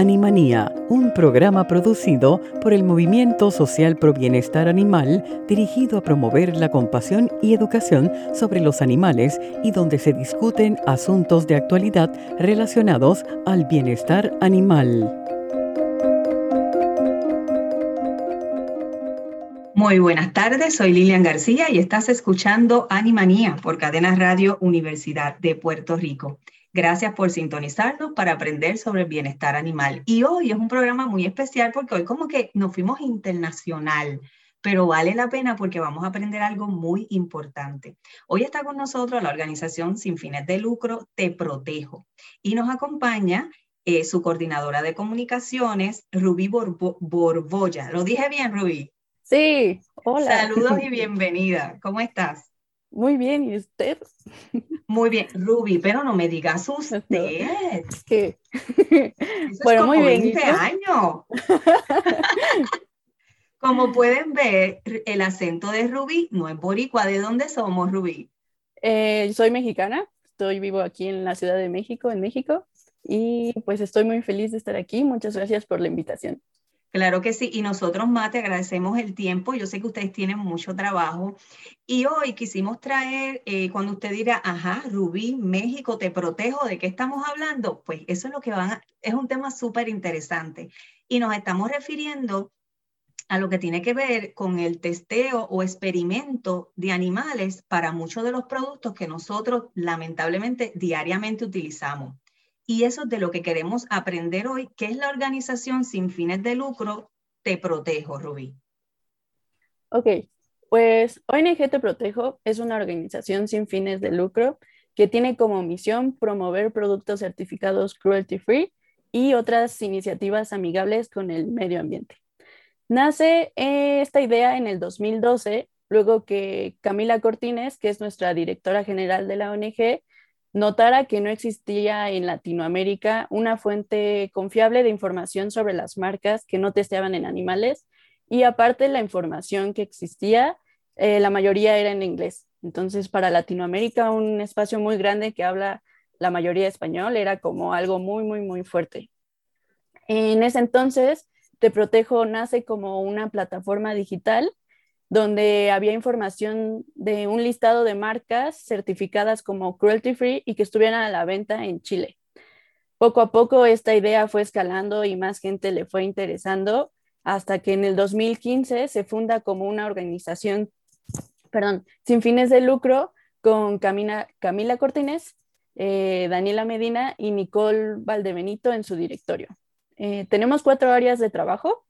Animanía, un programa producido por el Movimiento Social Pro Bienestar Animal dirigido a promover la compasión y educación sobre los animales y donde se discuten asuntos de actualidad relacionados al bienestar animal. Muy buenas tardes, soy Lilian García y estás escuchando Animanía por Cadena Radio Universidad de Puerto Rico. Gracias por sintonizarnos para aprender sobre el bienestar animal. Y hoy es un programa muy especial porque hoy como que nos fuimos internacional, pero vale la pena porque vamos a aprender algo muy importante. Hoy está con nosotros la organización sin fines de lucro Te Protejo y nos acompaña eh, su coordinadora de comunicaciones, Rubí Borbolla. ¿Lo dije bien, Rubí? Sí, hola. Saludos y bienvenida. ¿Cómo estás? Muy bien, ¿y usted? Muy bien, Ruby, pero no me digas usted. ¿Qué? bueno, muy bien. 20 años. Como pueden ver, el acento de Ruby no es boricua. ¿De dónde somos, Ruby? Eh, soy mexicana, estoy vivo aquí en la Ciudad de México, en México, y pues estoy muy feliz de estar aquí. Muchas gracias por la invitación. Claro que sí, y nosotros más te agradecemos el tiempo. Yo sé que ustedes tienen mucho trabajo y hoy quisimos traer, eh, cuando usted dirá, ajá, Rubí, México, te protejo, ¿de qué estamos hablando? Pues eso es lo que van a, es un tema súper interesante y nos estamos refiriendo a lo que tiene que ver con el testeo o experimento de animales para muchos de los productos que nosotros lamentablemente diariamente utilizamos. Y eso es de lo que queremos aprender hoy, que es la organización sin fines de lucro Te Protejo, Rubí. Ok, pues ONG Te Protejo es una organización sin fines de lucro que tiene como misión promover productos certificados cruelty free y otras iniciativas amigables con el medio ambiente. Nace esta idea en el 2012, luego que Camila Cortines, que es nuestra directora general de la ONG, notara que no existía en Latinoamérica una fuente confiable de información sobre las marcas que no testeaban en animales y aparte la información que existía, eh, la mayoría era en inglés. Entonces, para Latinoamérica, un espacio muy grande que habla la mayoría español era como algo muy, muy, muy fuerte. En ese entonces, Te Protejo nace como una plataforma digital donde había información de un listado de marcas certificadas como cruelty free y que estuvieran a la venta en Chile. Poco a poco esta idea fue escalando y más gente le fue interesando hasta que en el 2015 se funda como una organización, perdón, sin fines de lucro con Camila, Cortines, eh, Daniela Medina y Nicole Valdebenito en su directorio. Eh, tenemos cuatro áreas de trabajo.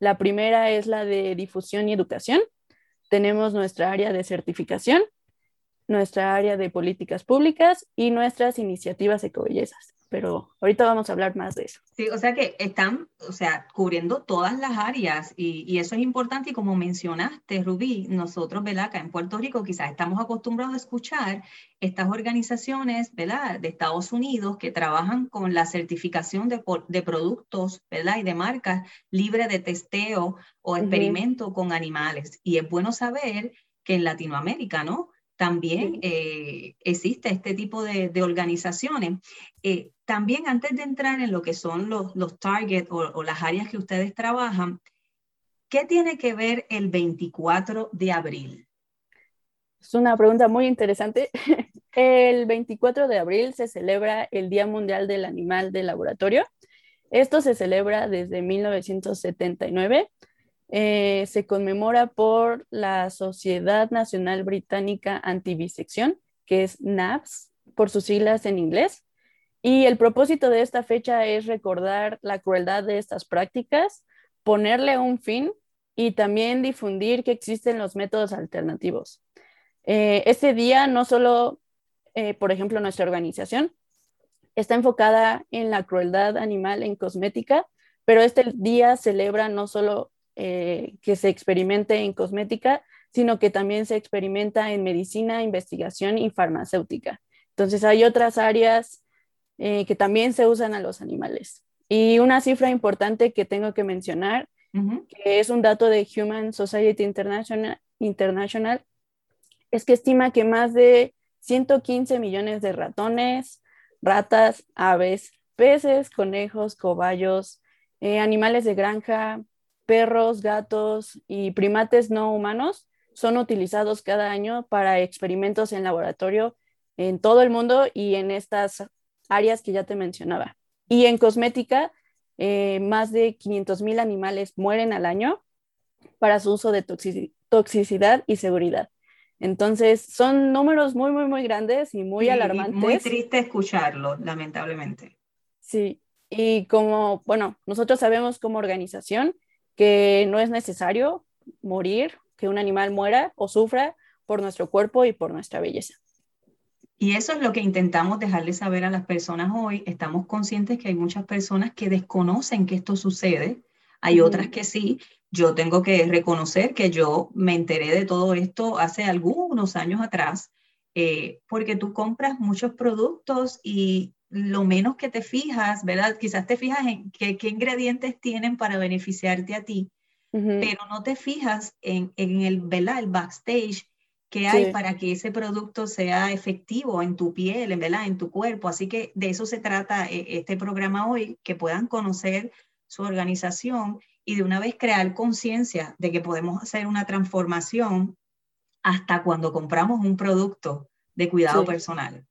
La primera es la de difusión y educación, tenemos nuestra área de certificación, nuestra área de políticas públicas y nuestras iniciativas ecobellezas pero ahorita vamos a hablar más de eso. Sí, o sea que están, o sea, cubriendo todas las áreas y, y eso es importante y como mencionaste, Rubí, nosotros, ¿verdad? Acá en Puerto Rico quizás estamos acostumbrados a escuchar estas organizaciones, ¿verdad? De Estados Unidos que trabajan con la certificación de, de productos, ¿verdad? Y de marcas libre de testeo o experimento con animales. Y es bueno saber que en Latinoamérica, ¿no? También eh, existe este tipo de, organizaciones. Eh, también antes de entrar en lo que son los, los targets o, las áreas que ustedes trabajan, ¿qué tiene que ver el 24 de abril? Es una pregunta muy interesante. El 24 de abril se celebra el Día Mundial del Animal de Laboratorio. Esto se celebra desde 1979 eh, se conmemora por la Sociedad Nacional Británica Antivisección, que es NAVS, por sus siglas en inglés. Y el propósito de esta fecha es recordar la crueldad de estas prácticas, ponerle un fin y también difundir que existen los métodos alternativos. Eh, este día no solo, eh, por ejemplo, nuestra organización está enfocada en la crueldad animal en cosmética, pero este día celebra no solo eh, que se experimente en cosmética, sino que también se experimenta en medicina, investigación y farmacéutica. Entonces hay otras áreas eh, que también se usan a los animales. Y una cifra importante que tengo que mencionar, que es un dato de Human Society International, International, es que estima que más de 115 millones de ratones, ratas, aves, peces, conejos, cobayos, eh, animales de granja, perros, gatos y primates no humanos son utilizados cada año para experimentos en laboratorio en todo el mundo y en estas áreas que ya te mencionaba. Y en cosmética, eh, más de 500 mil animales mueren al año para su uso de toxicidad y seguridad. Entonces, son números muy, muy, muy grandes y muy alarmantes. Muy triste escucharlo, lamentablemente. Sí, y como, bueno, nosotros sabemos como organización que no es necesario morir, que un animal muera o sufra por nuestro cuerpo y por nuestra belleza. Y eso es lo que intentamos dejarles saber a las personas hoy. Estamos conscientes que hay muchas personas que desconocen que esto sucede, hay otras que sí. Yo tengo que reconocer que yo me enteré de todo esto hace algunos años atrás, eh, porque tú compras muchos productos y lo menos que te fijas, ¿verdad? Quizás te fijas en qué, ingredientes tienen para beneficiarte a ti, pero no te fijas en, el, ¿verdad? el backstage que hay para que ese producto sea efectivo en tu piel, en, ¿verdad? en tu cuerpo. Así que de eso se trata eh, este programa hoy, que puedan conocer su organización y de una vez crear conciencia de que podemos hacer una transformación hasta cuando compramos un producto de cuidado personal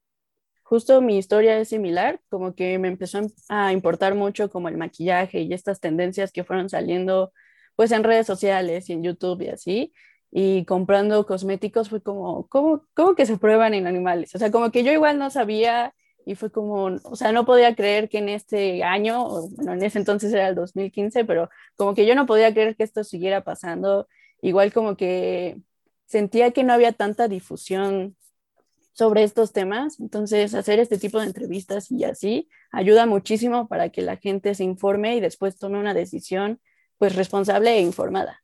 justo mi historia es similar, como que me empezó a importar mucho como el maquillaje y estas tendencias que fueron saliendo pues en redes sociales y en YouTube y así, y comprando cosméticos fue como, ¿cómo, cómo que se prueban en animales? O sea, como que yo igual no sabía y fue como, o sea, no podía creer que en este año, bueno, en ese entonces era el 2015, pero como que yo no podía creer que esto siguiera pasando, igual como que sentía que no había tanta difusión sobre estos temas. Entonces, hacer este tipo de entrevistas y así ayuda muchísimo para que la gente se informe y después tome una decisión pues responsable e informada.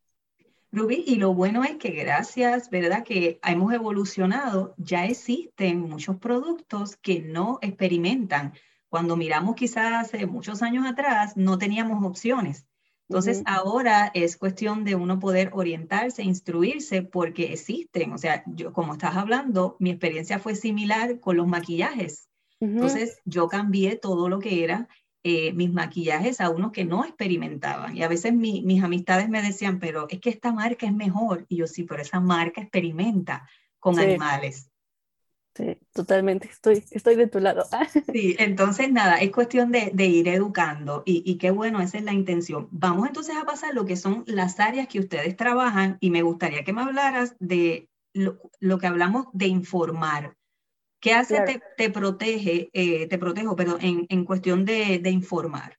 Ruby, y lo bueno es que gracias, ¿verdad? Que hemos evolucionado, ya existen muchos productos que no experimentan. Cuando miramos quizás hace muchos años atrás, no teníamos opciones. Entonces, ahora es cuestión de uno poder orientarse, instruirse, porque existen. O sea, yo, como estás hablando, mi experiencia fue similar con los maquillajes. Entonces, yo cambié todo lo que era eh, mis maquillajes a unos que no experimentaban. Y a veces mis amistades me decían, pero es que esta marca es mejor. Y yo, sí, pero esa marca experimenta con animales. Sí, totalmente, estoy, estoy de tu lado. sí, entonces nada, es cuestión de, ir educando y, y, qué bueno, esa es la intención. Vamos entonces a pasar lo que son las áreas que ustedes trabajan y me gustaría que me hablaras de lo, que hablamos de informar. ¿Qué hace, te, te, protege, eh, te protejo, pero en, en cuestión de, de informar?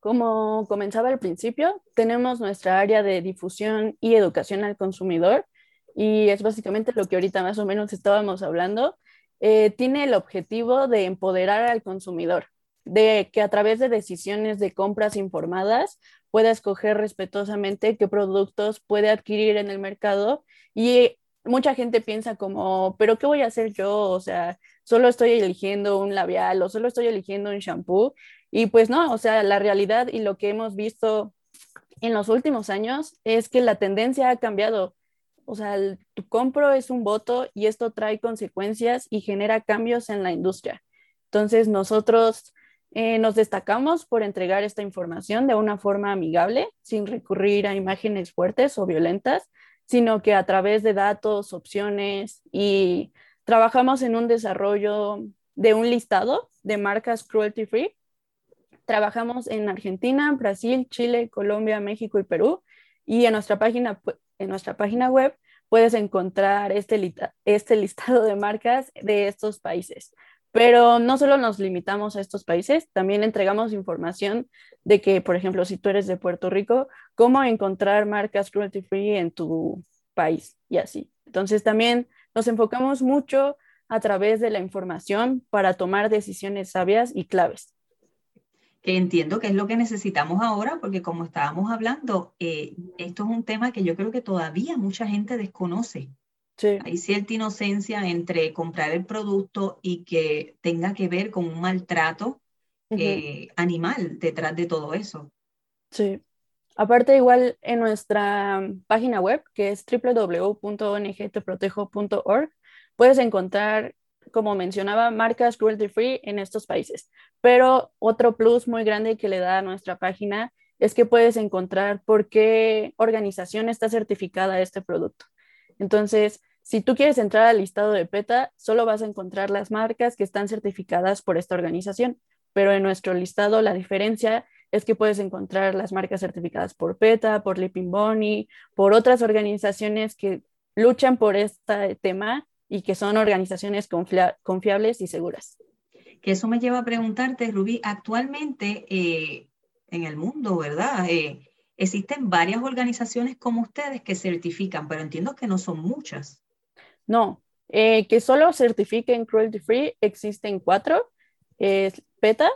Como comenzaba al principio, tenemos nuestra área de difusión y educación al consumidor, y es básicamente lo que ahorita más o menos estábamos hablando, eh, tiene el objetivo de empoderar al consumidor, de que a través de decisiones de compras informadas pueda escoger respetuosamente qué productos puede adquirir en el mercado. Y mucha gente piensa como, pero ¿qué voy a hacer yo? O sea, solo estoy eligiendo un labial o solo estoy eligiendo un shampoo y pues no, o sea, la realidad y lo que hemos visto en los últimos años es que la tendencia ha cambiado o sea, tu compro es un voto y esto trae consecuencias y genera cambios en la industria. Entonces, nosotros eh, nos destacamos por entregar esta información de una forma amigable, sin recurrir a imágenes fuertes o violentas, sino que a través de datos, opciones y trabajamos en un desarrollo de un listado de marcas cruelty free. Trabajamos en Argentina, Brasil, Chile, Colombia, México y Perú. Y en nuestra página en nuestra página web puedes encontrar este, este listado de marcas de estos países. Pero no solo nos limitamos a estos países, también entregamos información de que, por ejemplo, si tú eres de Puerto Rico, cómo encontrar marcas cruelty free en tu país y así. Entonces también nos enfocamos mucho a través de la información para tomar decisiones sabias y claves. Que entiendo que es lo que necesitamos ahora, porque como estábamos hablando, eh, esto es un tema que yo creo que todavía mucha gente desconoce. Hay cierta inocencia entre comprar el producto y que tenga que ver con un maltrato eh, animal detrás de todo eso. Sí. Aparte, igual en nuestra página web, que es www.ongteprotejo.org, puedes encontrar, como mencionaba, marcas cruelty free en estos países. Pero otro plus muy grande que le da a nuestra página es que puedes encontrar por qué organización está certificada este producto. Entonces, si tú quieres entrar al listado de PETA, solo vas a encontrar las marcas que están certificadas por esta organización, pero en nuestro listado la diferencia es que puedes encontrar las marcas certificadas por PETA, por Leaping Bunny, por otras organizaciones que luchan por este tema y que son organizaciones confiables y seguras. Que eso me lleva a preguntarte, Rubí, actualmente eh, en el mundo, ¿verdad? Eh, existen varias organizaciones como ustedes que certifican, pero entiendo que no son muchas. No, eh, que solo certifiquen cruelty free existen cuatro. Es PETA,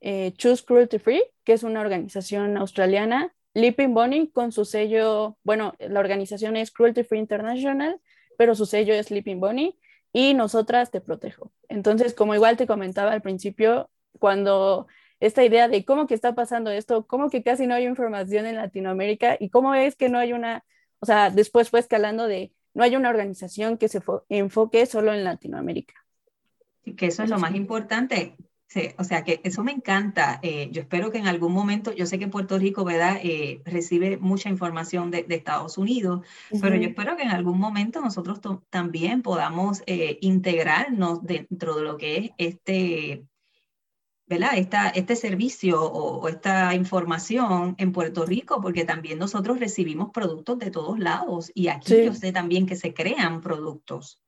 eh, Choose Cruelty Free, que es una organización australiana, Leaping Bunny con su sello, bueno, la organización es Cruelty Free International, pero su sello es Leaping Bunny y nosotras te protejo. Entonces, como igual te comentaba al principio, cuando esta idea de cómo que está pasando esto, cómo que casi no hay información en Latinoamérica y cómo es que no hay una, o sea, después fue escalando de no hay una organización que se enfoque solo en Latinoamérica. Y que eso es lo más importante. Sí, o sea que eso me encanta. Eh, yo espero que en algún momento, yo sé que Puerto Rico, ¿verdad? Eh, recibe mucha información de, Estados Unidos, pero yo espero que en algún momento nosotros también podamos eh, integrarnos dentro de lo que es este esta, este servicio o, esta información en Puerto Rico, porque también nosotros recibimos productos de todos lados y aquí yo sé también que se crean productos.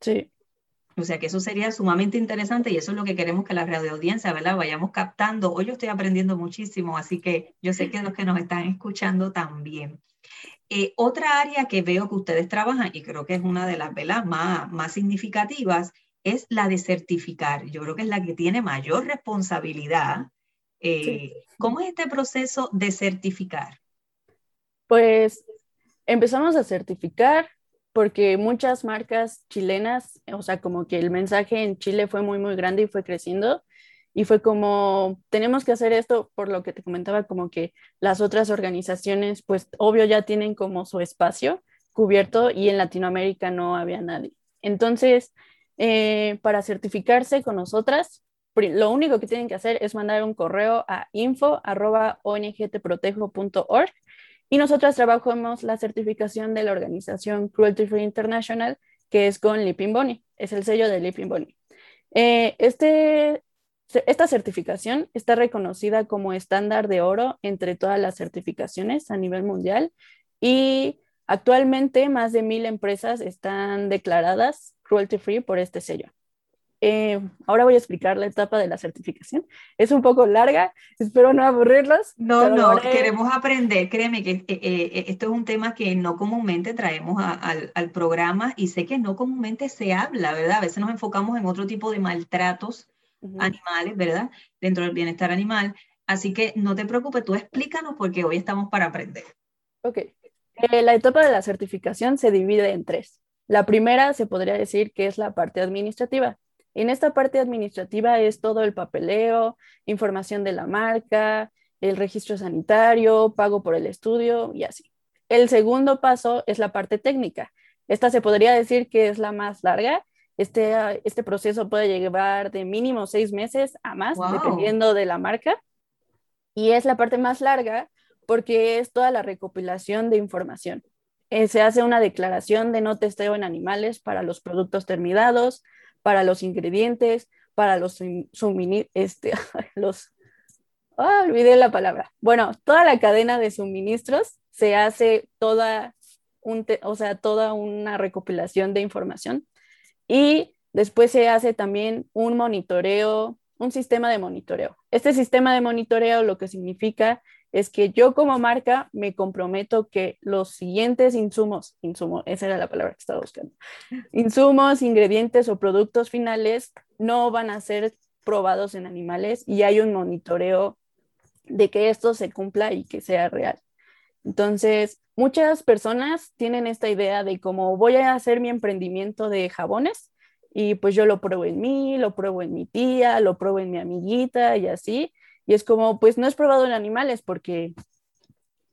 Sí. O sea que eso sería sumamente interesante y eso es lo que queremos que la radio audiencia, ¿verdad? Vayamos captando. Hoy yo estoy aprendiendo muchísimo, así que yo sé que los que nos están escuchando también. Eh, otra área que veo que ustedes trabajan y creo que es una de las velas más, más significativas es la de certificar. Yo creo que es la que tiene mayor responsabilidad. Eh, ¿Cómo es este proceso de certificar? Pues empezamos a certificar porque muchas marcas chilenas, o sea, como que el mensaje en Chile fue muy, muy grande y fue creciendo. Y fue como, tenemos que hacer esto por lo que te comentaba, como que las otras organizaciones, pues obvio ya tienen como su espacio cubierto y en Latinoamérica no había nadie. Entonces, eh, para certificarse con nosotras, lo único que tienen que hacer es mandar un correo a info.ongteprotejo.org y nosotras trabajamos la certificación de la organización Cruelty Free International, que es con Leaping Bunny, es el sello de Leaping Bunny. Eh, este, esta certificación está reconocida como estándar de oro entre todas las certificaciones a nivel mundial y actualmente más de mil empresas están declaradas cruelty free por este sello. Eh, ahora voy a explicar la etapa de la certificación. Es un poco larga, espero no aburrirlos. No, no, queremos aprender. Créeme que eh, eh, esto es un tema que no comúnmente traemos al, al, programa y sé que no comúnmente se habla, ¿verdad? A veces nos enfocamos en otro tipo de maltratos animales, ¿verdad? Dentro del bienestar animal. Así que no te preocupes, tú explícanos porque hoy estamos para aprender. Ok. la etapa de la certificación se divide en tres. La primera se podría decir que es la parte administrativa. En esta parte administrativa es todo el papeleo, información de la marca, el registro sanitario, pago por el estudio y así. El segundo paso es la parte técnica. Esta se podría decir que es la más larga. Este, este proceso puede llevar de mínimo seis meses a más, dependiendo de la marca. Y es la parte más larga porque es toda la recopilación de información. Eh, se hace una declaración de no testeo en animales para los productos terminados, para los ingredientes, para los suministros, este, los, ah, olvidé la palabra. Bueno, toda la cadena de suministros se hace toda, un o sea, toda una recopilación de información y después se hace también un monitoreo, un sistema de monitoreo. Este sistema de monitoreo lo que significa es que yo como marca me comprometo que los siguientes insumos, insumo, esa era la palabra que estaba buscando, insumos, ingredientes o productos finales no van a ser probados en animales y hay un monitoreo de que esto se cumpla y que sea real. Entonces, muchas personas tienen esta idea de cómo voy a hacer mi emprendimiento de jabones y pues yo lo pruebo en mí, lo pruebo en mi tía, lo pruebo en mi amiguita y así. Y es como, pues no es probado en animales porque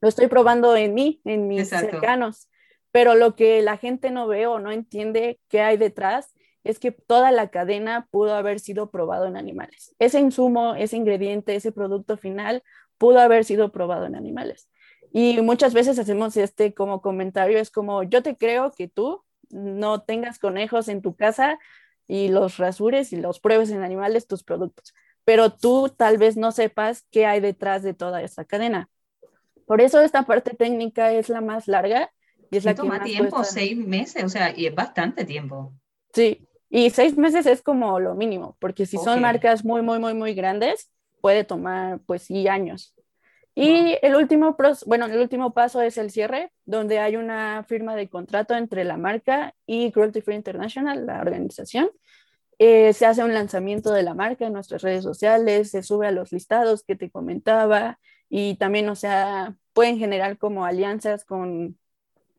lo estoy probando en mí, en mis cercanos. Pero lo que la gente no ve o no entiende qué hay detrás es que toda la cadena pudo haber sido probado en animales. Ese insumo, ese ingrediente, ese producto final pudo haber sido probado en animales. Y muchas veces hacemos este como comentario, es como, yo te creo que tú no tengas conejos en tu casa y los rasures y los pruebes en animales tus productos, pero tú tal vez no sepas qué hay detrás de toda esta cadena. Por eso esta parte técnica es la más larga y es la toma que tiempo, seis meses, o sea, y es bastante tiempo. Sí, y seis meses es como lo mínimo, porque si son marcas muy, muy, muy, muy grandes, puede tomar, pues sí, años. Y el último, bueno, el último paso es el cierre, donde hay una firma de contrato entre la marca y Cruelty Free International, la organización. Eh, se hace un lanzamiento de la marca en nuestras redes sociales, se sube a los listados que te comentaba y también, o sea, pueden generar como alianzas con,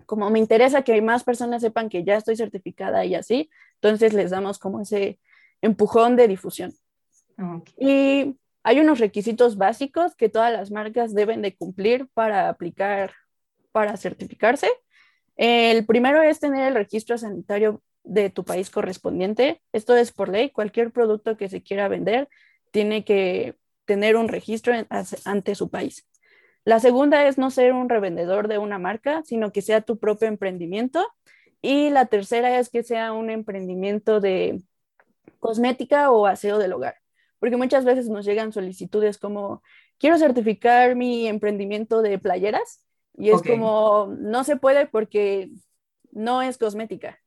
como me interesa que más personas sepan que ya estoy certificada y así, entonces les damos como ese empujón de difusión. Y hay unos requisitos básicos que todas las marcas deben de cumplir para aplicar, para certificarse. El primero es tener el registro sanitario de tu país correspondiente. Esto es por ley. Cualquier producto que se quiera vender tiene que tener un registro ante su país. La segunda es no ser un revendedor de una marca, sino que sea tu propio emprendimiento y la tercera es que sea un emprendimiento de cosmética o aseo del hogar, porque muchas veces nos llegan solicitudes como, quiero certificar mi emprendimiento de playeras y es como, no se puede porque no es cosmética.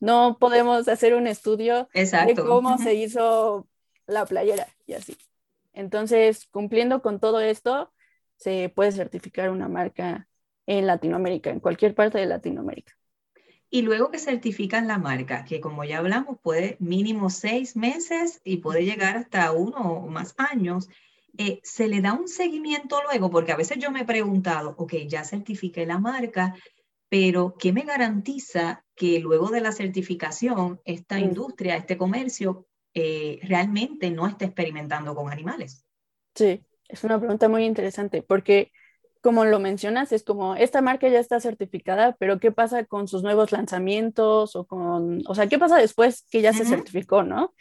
No podemos hacer un estudio de cómo se hizo la playera y así. Entonces, cumpliendo con todo esto, se puede certificar una marca en Latinoamérica, en cualquier parte de Latinoamérica. Y luego que certifican la marca, que como ya hablamos, puede mínimo seis meses y puede llegar hasta uno o más años, eh, se le da un seguimiento luego, porque a veces yo me he preguntado, ok, ya certifiqué la marca, pero ¿qué me garantiza que luego de la certificación esta mm. industria, este comercio, eh, realmente no esté experimentando con animales? Sí, es una pregunta muy interesante, porque como lo mencionas, es como esta marca ya está certificada, pero ¿qué pasa con sus nuevos lanzamientos o con, o sea, qué pasa después que ya se certificó, ¿no?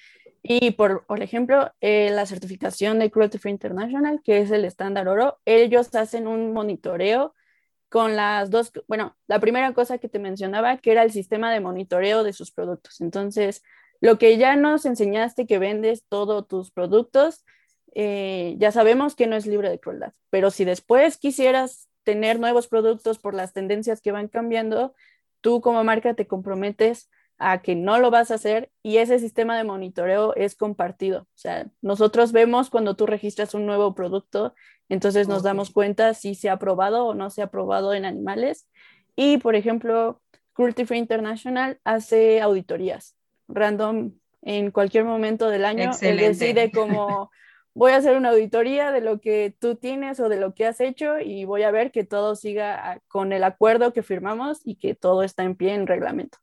Y por, por ejemplo, eh, la certificación de Cruelty Free International, que es el estándar oro, ellos hacen un monitoreo con las dos, bueno, la primera cosa que te mencionaba, que era el sistema de monitoreo de sus productos. Entonces, lo que ya nos enseñaste que vendes todos tus productos, eh, ya sabemos que no es libre de crueldad, pero si después quisieras tener nuevos productos por las tendencias que van cambiando, tú como marca te comprometes a que no lo vas a hacer y ese sistema de monitoreo es compartido. O sea, nosotros vemos cuando tú registras un nuevo producto, entonces nos damos cuenta si se ha probado o no se ha probado en animales. Y, por ejemplo, Cruelty Free International hace auditorías random en cualquier momento del año. Él decide cómo voy a hacer una auditoría de lo que tú tienes o de lo que has hecho y voy a ver que todo siga con el acuerdo que firmamos y que todo está en pie en reglamento.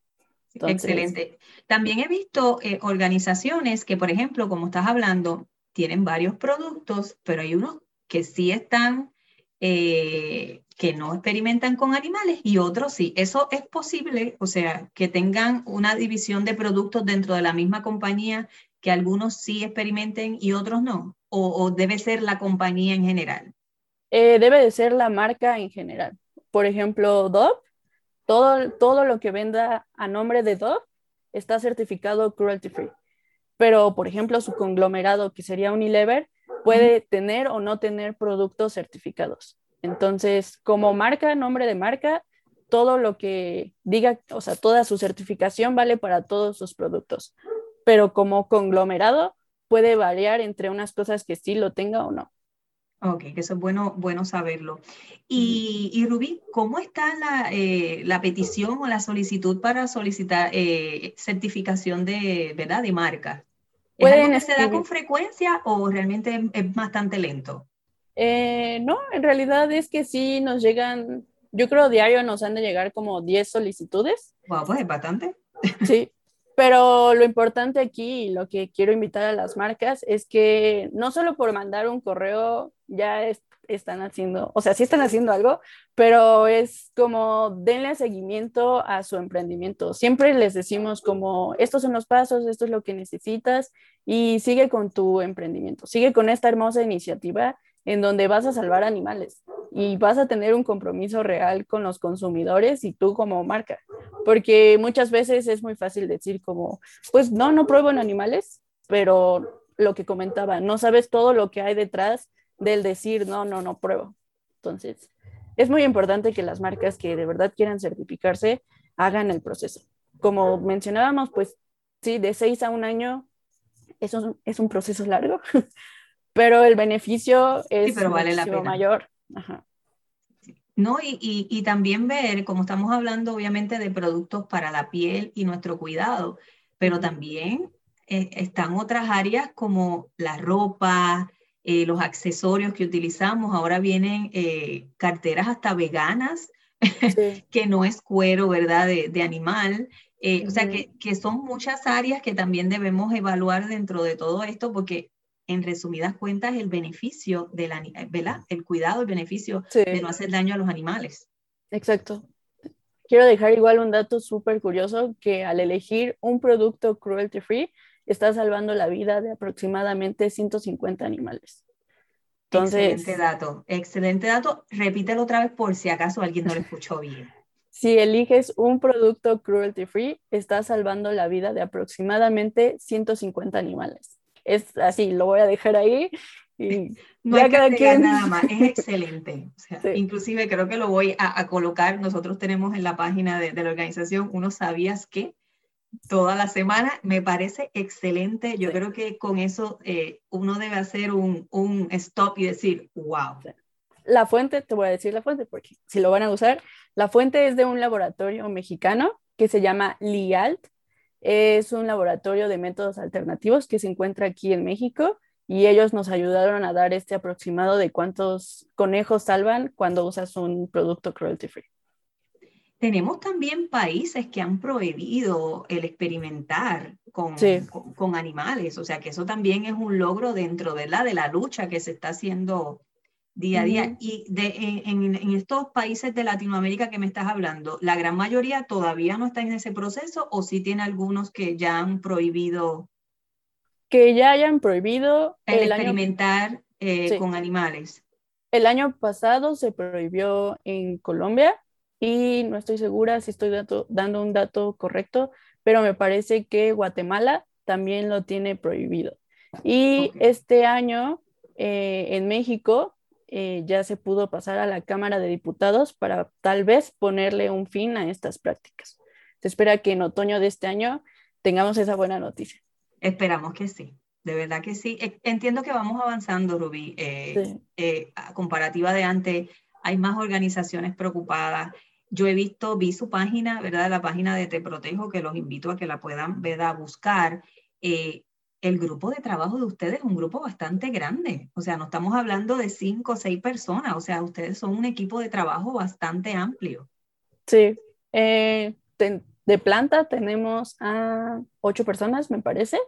Excelente. También he visto eh, organizaciones que, por ejemplo, como estás hablando, tienen varios productos, pero hay unos que sí están, eh, que no experimentan con animales y otros sí. Eso es posible, o sea, que tengan una división de productos dentro de la misma compañía que algunos sí experimenten y otros no? ¿O, debe ser la compañía en general? Eh, debe de ser la marca en general. Por ejemplo, Dove, todo, todo lo que venda a nombre de Dove está certificado cruelty free. Pero, por ejemplo, su conglomerado, que sería Unilever, puede tener o no tener productos certificados. Entonces, como marca, nombre de marca, todo lo que diga, o sea, toda su certificación vale para todos sus productos pero como conglomerado puede variar entre unas cosas que sí lo tenga o no. Ok, eso es bueno, bueno saberlo. Y, y Rubí, ¿cómo está la, eh, la, petición o la solicitud para solicitar eh, certificación de, ¿verdad? de marca? ¿Es algo que se da con frecuencia o realmente es bastante lento? Eh, no, en realidad es que sí nos llegan, yo creo diario nos han de llegar como 10 solicitudes. Wow, pues es bastante. Sí, pero lo importante aquí, lo que quiero invitar a las marcas es que no solo por mandar un correo ya están haciendo, o sea, sí están haciendo algo, pero es como denle seguimiento a su emprendimiento. Siempre les decimos como, estos son los pasos, esto es lo que necesitas y sigue con tu emprendimiento, sigue con esta hermosa iniciativa en donde vas a salvar animales y vas a tener un compromiso real con los consumidores y tú como marca, porque muchas veces es muy fácil decir como, pues no, no pruebo en animales, pero lo que comentaba, no sabes todo lo que hay detrás del decir, no, no, no pruebo. Entonces, es muy importante que las marcas que de verdad quieran certificarse hagan el proceso. Como mencionábamos, pues sí, de seis a un año es un, es un proceso largo, pero el beneficio es pero vale la mayor. No, y, y, también ver, como estamos hablando obviamente de productos para la piel y nuestro cuidado, pero también eh, están otras áreas como la ropa, eh, los accesorios que utilizamos. Ahora vienen eh, carteras hasta veganas, que no es cuero, ¿verdad?, de, de animal. O sea, que, que, son muchas áreas que también debemos evaluar dentro de todo esto, porque en resumidas cuentas, el beneficio del ¿verdad? El cuidado, el beneficio de no hacer daño a los animales. Exacto. Quiero dejar igual un dato súper curioso, que al elegir un producto cruelty free, está salvando la vida de aproximadamente 150 animales. Entonces, excelente dato, excelente dato. Repítelo otra vez por si acaso alguien no lo escuchó bien. Si eliges un producto cruelty free, está salvando la vida de aproximadamente 150 animales es así, lo voy a dejar ahí. Y no hay que nada más, es excelente. Inclusive creo que lo voy a, colocar, nosotros tenemos en la página de, la organización uno sabías que toda la semana, me parece excelente. Yo creo que con eso eh, uno debe hacer un, un, stop y decir, wow. La fuente, te voy a decir la fuente porque si lo van a usar, la fuente es de un laboratorio mexicano que se llama LIALT, es un laboratorio de métodos alternativos que se encuentra aquí en México y ellos nos ayudaron a dar este aproximado de cuántos conejos salvan cuando usas un producto cruelty free. Tenemos también países que han prohibido el experimentar con, con, animales, o sea que eso también es un logro dentro de la, de la lucha que se está haciendo día a día. Y de, en, en, estos países de Latinoamérica que me estás hablando, ¿la gran mayoría todavía no está en ese proceso o sí tiene algunos que ya han prohibido? Que ya hayan prohibido el, experimentar eh, con animales. El año pasado se prohibió en Colombia y no estoy segura si estoy dando un dato correcto, pero me parece que Guatemala también lo tiene prohibido. Y este año eh, en México eh, ya se pudo pasar a la Cámara de Diputados para tal vez ponerle un fin a estas prácticas. Se espera que en otoño de este año tengamos esa buena noticia. Esperamos que sí, de verdad que sí. E, entiendo que vamos avanzando, Rubí. Eh, eh, a comparativa de antes, hay más organizaciones preocupadas. Yo he visto, vi su página, ¿verdad? La página de Te Protejo, que los invito a que la puedan ver, a buscar el grupo de trabajo de ustedes es un grupo bastante grande. O sea, no estamos hablando de cinco o seis personas. O sea, ustedes son un equipo de trabajo bastante amplio. Sí. Eh, de, planta tenemos a ocho personas, me parece,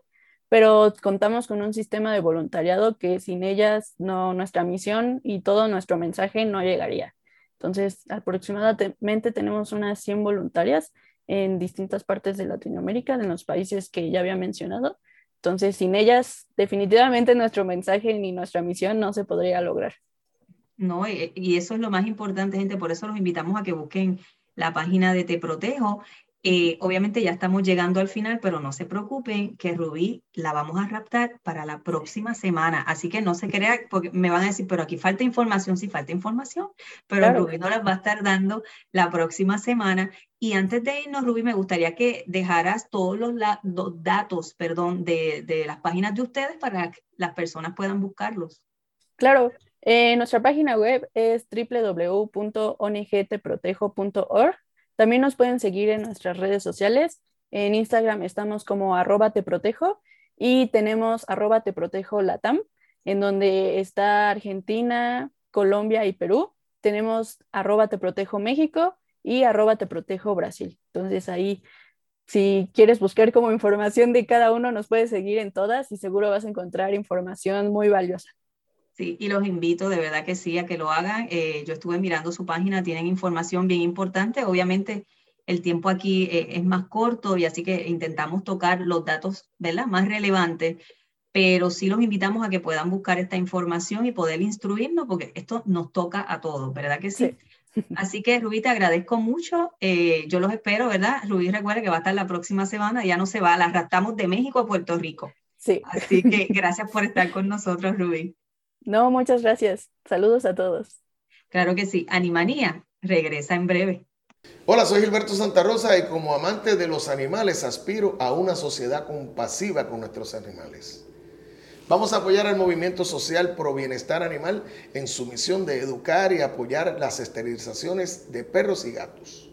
pero contamos con un sistema de voluntariado que sin ellas no, nuestra misión y todo nuestro mensaje no llegaría. Entonces, aproximadamente tenemos unas 100 voluntarias en distintas partes de Latinoamérica, en los países que ya había mencionado, entonces, sin ellas, definitivamente nuestro mensaje ni nuestra misión no se podría lograr. No, y eso es lo más importante, gente. Por eso los invitamos a que busquen la página de Te Protejo eh, obviamente ya estamos llegando al final, pero no se preocupen que Rubí la vamos a raptar para la próxima semana. Así que no se crea, porque me van a decir, pero aquí falta información, sí falta información, pero Rubí nos las va a estar dando la próxima semana. Y antes de irnos, Rubí, me gustaría que dejaras todos los, datos, perdón, de, de, las páginas de ustedes para que las personas puedan buscarlos. Claro, eh, nuestra página web es www.onigtprotejo.org también nos pueden seguir en nuestras redes sociales. En Instagram estamos como arroba te protejo Y tenemos arroba te protejo latam, en donde está Argentina, Colombia y Perú. Tenemos arroba te protejo México y arroba te protejo Brasil. Entonces ahí, si quieres buscar como información de cada uno, nos puedes seguir en todas y seguro vas a encontrar información muy valiosa. Sí, y los invito de verdad que sí a que lo hagan. Eh, yo estuve mirando su página, tienen información bien importante. Obviamente el tiempo aquí eh, es más corto y así que intentamos tocar los datos ¿verdad? más relevantes, pero sí los invitamos a que puedan buscar esta información y poder instruirnos porque esto nos toca a todos, ¿verdad que sí? Así que Rubí, te agradezco mucho. Eh, yo los espero, ¿verdad? Rubí recuerda que va a estar la próxima semana, ya no se va, la arrastramos de México a Puerto Rico. Sí. Así que gracias por estar con nosotros, Rubí. No, muchas gracias. Saludos a todos. Claro que sí. Animanía regresa en breve. Hola, soy Gilberto Santa Rosa y como amante de los animales aspiro a una sociedad compasiva con nuestros animales. Vamos a apoyar al movimiento social pro bienestar animal en su misión de educar y apoyar las esterilizaciones de perros y gatos.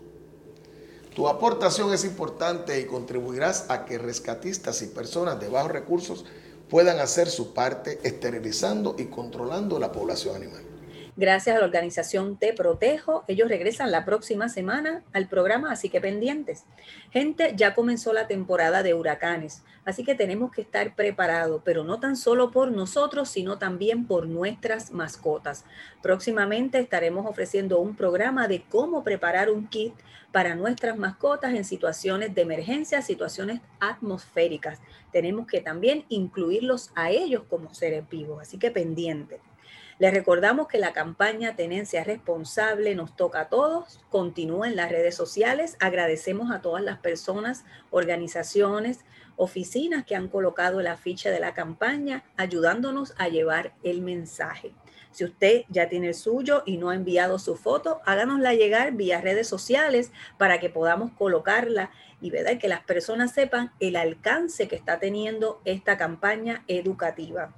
Tu aportación es importante y contribuirás a que rescatistas y personas de bajos recursos puedan hacer su parte esterilizando y controlando la población animal. Gracias a la organización Te Protejo, ellos regresan la próxima semana al programa, así que pendientes. Gente, ya comenzó la temporada de huracanes, así que tenemos que estar preparados, pero no tan solo por nosotros, sino también por nuestras mascotas. Próximamente estaremos ofreciendo un programa de cómo preparar un kit para nuestras mascotas en situaciones de emergencia, situaciones atmosféricas. Tenemos que también incluirlos a ellos como seres vivos, así que pendiente. Les recordamos que la campaña Tenencia Responsable nos toca a todos. Continúa en las redes sociales. Agradecemos a todas las personas, organizaciones, oficinas que han colocado la ficha de la campaña, ayudándonos a llevar el mensaje. Si usted ya tiene el suyo y no ha enviado su foto, háganosla llegar vía redes sociales para que podamos colocarla y ¿verdad? que las personas sepan el alcance que está teniendo esta campaña educativa.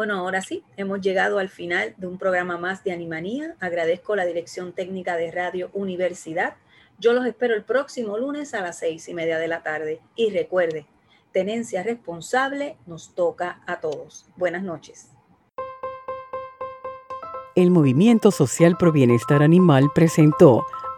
Bueno, ahora sí, hemos llegado al final de un programa más de Animanía. Agradezco la dirección técnica de Radio Universidad. Yo los espero el próximo lunes a las seis y media de la tarde. Y recuerde, tenencia responsable nos toca a todos. Buenas noches. El Movimiento Social Pro Bienestar Animal presentó